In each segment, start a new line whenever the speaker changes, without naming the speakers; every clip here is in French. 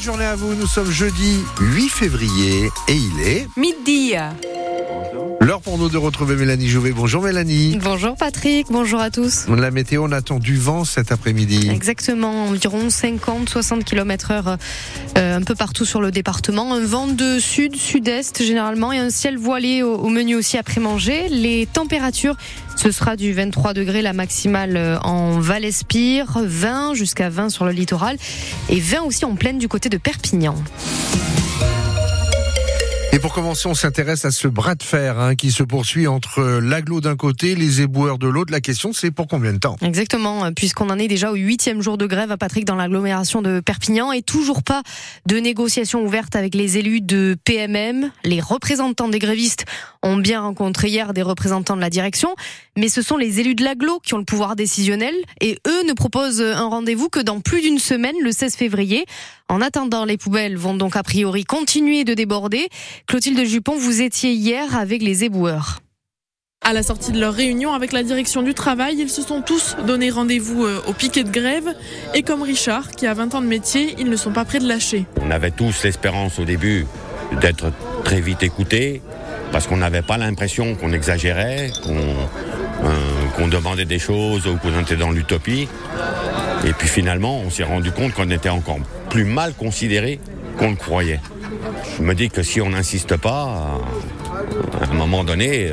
Belle journée à vous, nous sommes jeudi 8 février et il est
midi.
L'heure pour nous de retrouver Mélanie Jouvet. Bonjour Mélanie.
Bonjour Patrick, bonjour à tous.
La météo, on attend du vent cet après-midi.
Exactement, environ 50-60 km heure euh, un peu partout sur le département. Un vent de sud-sud-est généralement et un ciel voilé au, au menu aussi après manger. Les températures, ce sera du 23 degrés la maximale euh, en Val-Espire, 20 jusqu'à 20 sur le littoral et 20 aussi en pleine du côté de Perpignan.
Pour commencer, on s'intéresse à ce bras de fer hein, qui se poursuit entre l'aglo d'un côté, les éboueurs de l'autre. La question, c'est pour combien de temps
Exactement, puisqu'on en est déjà au huitième jour de grève à Patrick dans l'agglomération de Perpignan et toujours pas de négociations ouvertes avec les élus de PMM. Les représentants des grévistes ont bien rencontré hier des représentants de la direction, mais ce sont les élus de l'agglo qui ont le pouvoir décisionnel et eux ne proposent un rendez-vous que dans plus d'une semaine, le 16 février. En attendant, les poubelles vont donc a priori continuer de déborder. Clotilde Jupon, vous étiez hier avec les éboueurs.
À la sortie de leur réunion avec la direction du travail, ils se sont tous donné rendez-vous euh, au piquet de grève. Et comme Richard, qui a 20 ans de métier, ils ne sont pas prêts de lâcher.
On avait tous l'espérance au début d'être très vite écoutés, parce qu'on n'avait pas l'impression qu'on exagérait, qu'on euh, qu'on demandait des choses ou qu'on était dans l'utopie. Et puis finalement, on s'est rendu compte qu'on était encore plus mal considéré qu'on le croyait. Je me dis que si on n'insiste pas, à un moment donné,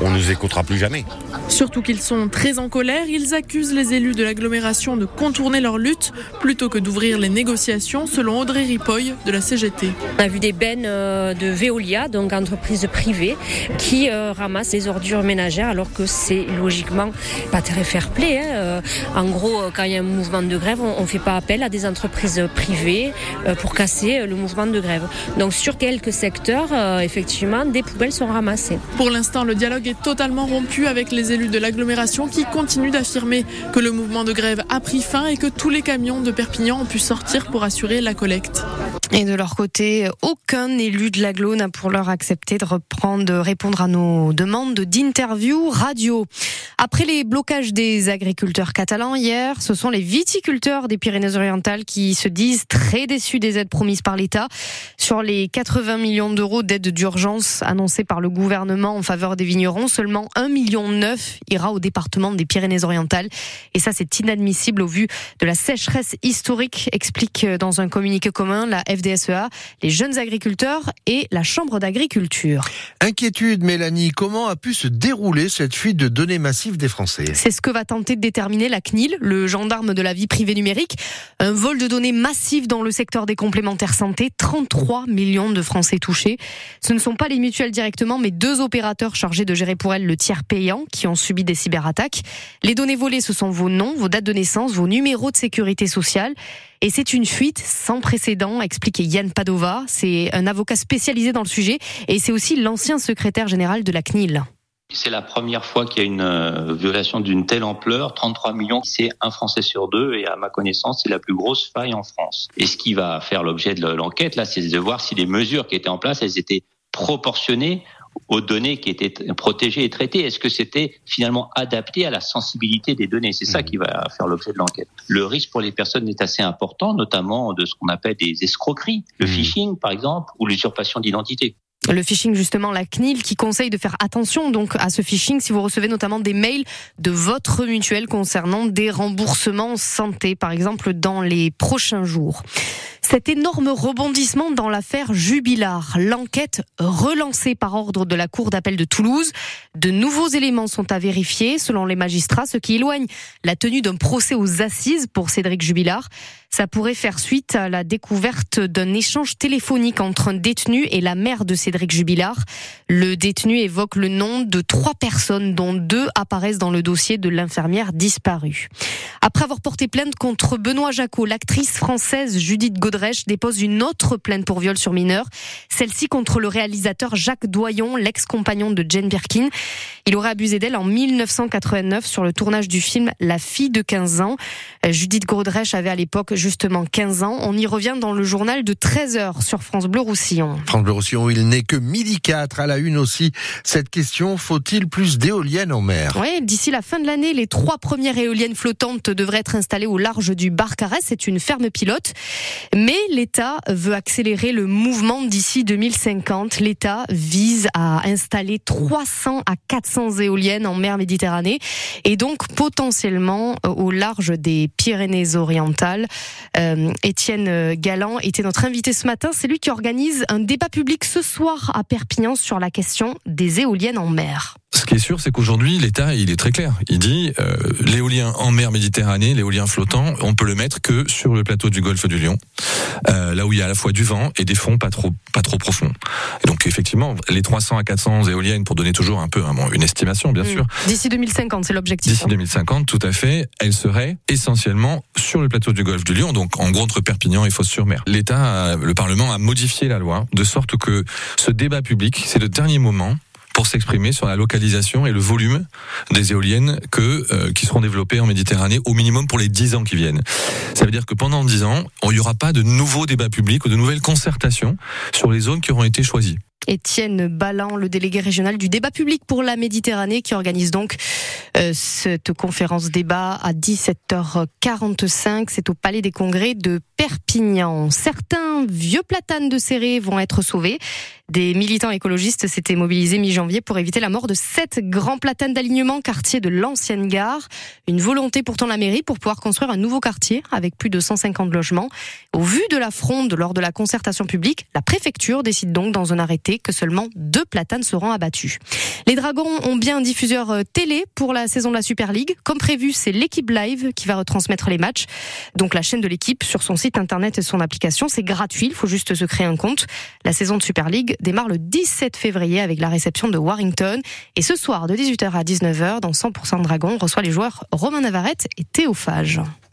euh, on nous écoutera plus jamais.
Surtout qu'ils sont très en colère, ils accusent les élus de l'agglomération de contourner leur lutte plutôt que d'ouvrir les négociations, selon Audrey Ripoll de la CGT.
On a vu des bennes euh, de Veolia, donc entreprise privée, qui euh, ramassent les ordures ménagères alors que c'est logiquement pas très fair play. Hein. En gros, quand il y a un mouvement de grève, on ne fait pas appel à des entreprises privées pour casser le mouvement de grève. Donc sur quelques secteurs, effectivement, des poubelles sont ramassées.
Pour l'instant, le dialogue est totalement rompu avec les élus de l'agglomération qui continuent d'affirmer que le mouvement de grève a pris fin et que tous les camions de Perpignan ont pu sortir pour assurer la collecte.
Et de leur côté, aucun élu de l'agglo n'a pour l'heure accepté de reprendre, de répondre à nos demandes d'interview radio. Après les blocages des agriculteurs catalans hier, ce sont les viticulteurs des Pyrénées-Orientales qui se disent très déçus des aides promises par l'État. Sur les 80 millions d'euros d'aide d'urgence annoncées par le gouvernement en faveur des vignerons, seulement 1 million 9 ira au département des Pyrénées-Orientales. Et ça, c'est inadmissible au vu de la sécheresse historique, explique dans un communiqué commun la FDSEA, les jeunes agriculteurs et la Chambre d'agriculture.
Inquiétude, Mélanie, comment a pu se dérouler cette fuite de données massives des Français?
C'est ce que va tenter de déterminer la CNIL, le gendarme de la vie privée numérique. Un vol de données massif dans le secteur des complémentaires santé, 33 millions de Français touchés. Ce ne sont pas les mutuelles directement, mais deux opérateurs chargés de gérer pour elles le tiers payant qui ont subi des cyberattaques. Les données volées, ce sont vos noms, vos dates de naissance, vos numéros de sécurité sociale. Et c'est une fuite sans précédent, explique Yann Padova. C'est un avocat spécialisé dans le sujet et c'est aussi l'ancien secrétaire général de la CNIL.
C'est la première fois qu'il y a une euh, violation d'une telle ampleur. 33 millions, c'est un Français sur deux et à ma connaissance, c'est la plus grosse faille en France. Et ce qui va faire l'objet de l'enquête, là, c'est de voir si les mesures qui étaient en place, elles étaient proportionnées aux données qui étaient protégées et traitées Est-ce que c'était finalement adapté à la sensibilité des données? C'est ça mmh. qui va faire l'objet de l'enquête. Le risque pour les personnes est assez important, notamment de ce qu'on appelle des escroqueries, le mmh. phishing par exemple, ou l'usurpation d'identité.
Le phishing, justement, la CNIL qui conseille de faire attention donc à ce phishing si vous recevez notamment des mails de votre mutuelle concernant des remboursements santé, par exemple, dans les prochains jours. Cet énorme rebondissement dans l'affaire Jubilard, l'enquête relancée par ordre de la Cour d'appel de Toulouse, de nouveaux éléments sont à vérifier selon les magistrats, ce qui éloigne la tenue d'un procès aux assises pour Cédric Jubilard. Ça pourrait faire suite à la découverte d'un échange téléphonique entre un détenu et la mère de Cédric Jubilard. Le détenu évoque le nom de trois personnes dont deux apparaissent dans le dossier de l'infirmière disparue. Après avoir porté plainte contre Benoît Jacot, l'actrice française Judith Godrèche dépose une autre plainte pour viol sur mineur, celle-ci contre le réalisateur Jacques Doyon, l'ex-compagnon de Jane Birkin. Il aurait abusé d'elle en 1989 sur le tournage du film La fille de 15 ans. Judith Godrèche avait à l'époque justement 15 ans. On y revient dans le journal de 13h sur France Bleu Roussillon.
France Bleu Roussillon, il n'est que midi 4 à la une aussi. Cette question, faut-il plus d'éoliennes en mer?
Oui, d'ici la fin de l'année, les trois premières éoliennes flottantes devraient être installées au large du Barcarès. C'est une ferme pilote. Mais Mais l'État veut accélérer le mouvement d'ici 2050. L'État vise à installer 300 à 400 éoliennes en mer Méditerranée et donc potentiellement euh, au large des Pyrénées-Orientales. Euh, Étienne Galland était notre invité ce matin. C'est lui qui organise un débat public ce soir à Perpignan sur la question des éoliennes en mer.
Ce qui est sûr, c'est qu'aujourd'hui, l'État, il est très clair. Il dit euh, l'éolien en mer Méditerranée, l'éolien flottant, on peut le mettre que sur le plateau du Golfe du Lion, euh, là où il y a à la fois du vent et des fonds pas trop pas trop profonds. Et donc effectivement, les 300 à 400 éoliennes, pour donner toujours un peu hein, une estimation, bien mmh. sûr.
D'ici 2050, c'est l'objectif.
D'ici 2050, hein. tout à fait, elles seraient essentiellement sur le plateau du Golfe du Lion, donc en gros entre Perpignan et Fos-sur-Mer. L'État, le Parlement a modifié la loi de sorte que ce débat public, c'est le dernier moment pour s'exprimer sur la localisation et le volume des éoliennes que euh, qui seront développées en Méditerranée au minimum pour les 10 ans qui viennent. Ça veut dire que pendant 10 ans, il n'y aura pas de nouveaux débats publics ou de nouvelles concertations sur les zones qui auront été choisies.
Étienne Ballan, le délégué régional du débat public pour la Méditerranée, qui organise donc euh, cette conférence débat à 17h45. C'est au Palais des Congrès de Perpignan. Certains vieux platanes de serré vont être sauvés. Des militants écologistes s'étaient mobilisés mi-janvier pour éviter la mort de sept grands platanes d'alignement quartier de l'ancienne gare. Une volonté pourtant la mairie pour pouvoir construire un nouveau quartier avec plus de 150 logements. Au vu de la fronde lors de la concertation publique, la préfecture décide donc dans un arrêté que seulement deux platanes seront abattus. Les Dragons ont bien un diffuseur euh, télé pour la saison de la Super League. Comme prévu, c'est l'équipe live qui va retransmettre les matchs. Donc la chaîne de l'équipe sur son site internet et son application, c'est gratuit, il faut juste se créer un compte. La saison de Super League démarre le 17 février avec la réception de Warrington. Et ce soir, de 18h à 19h, dans 100% Dragon, on reçoit les joueurs Romain Navarrete et Théophage.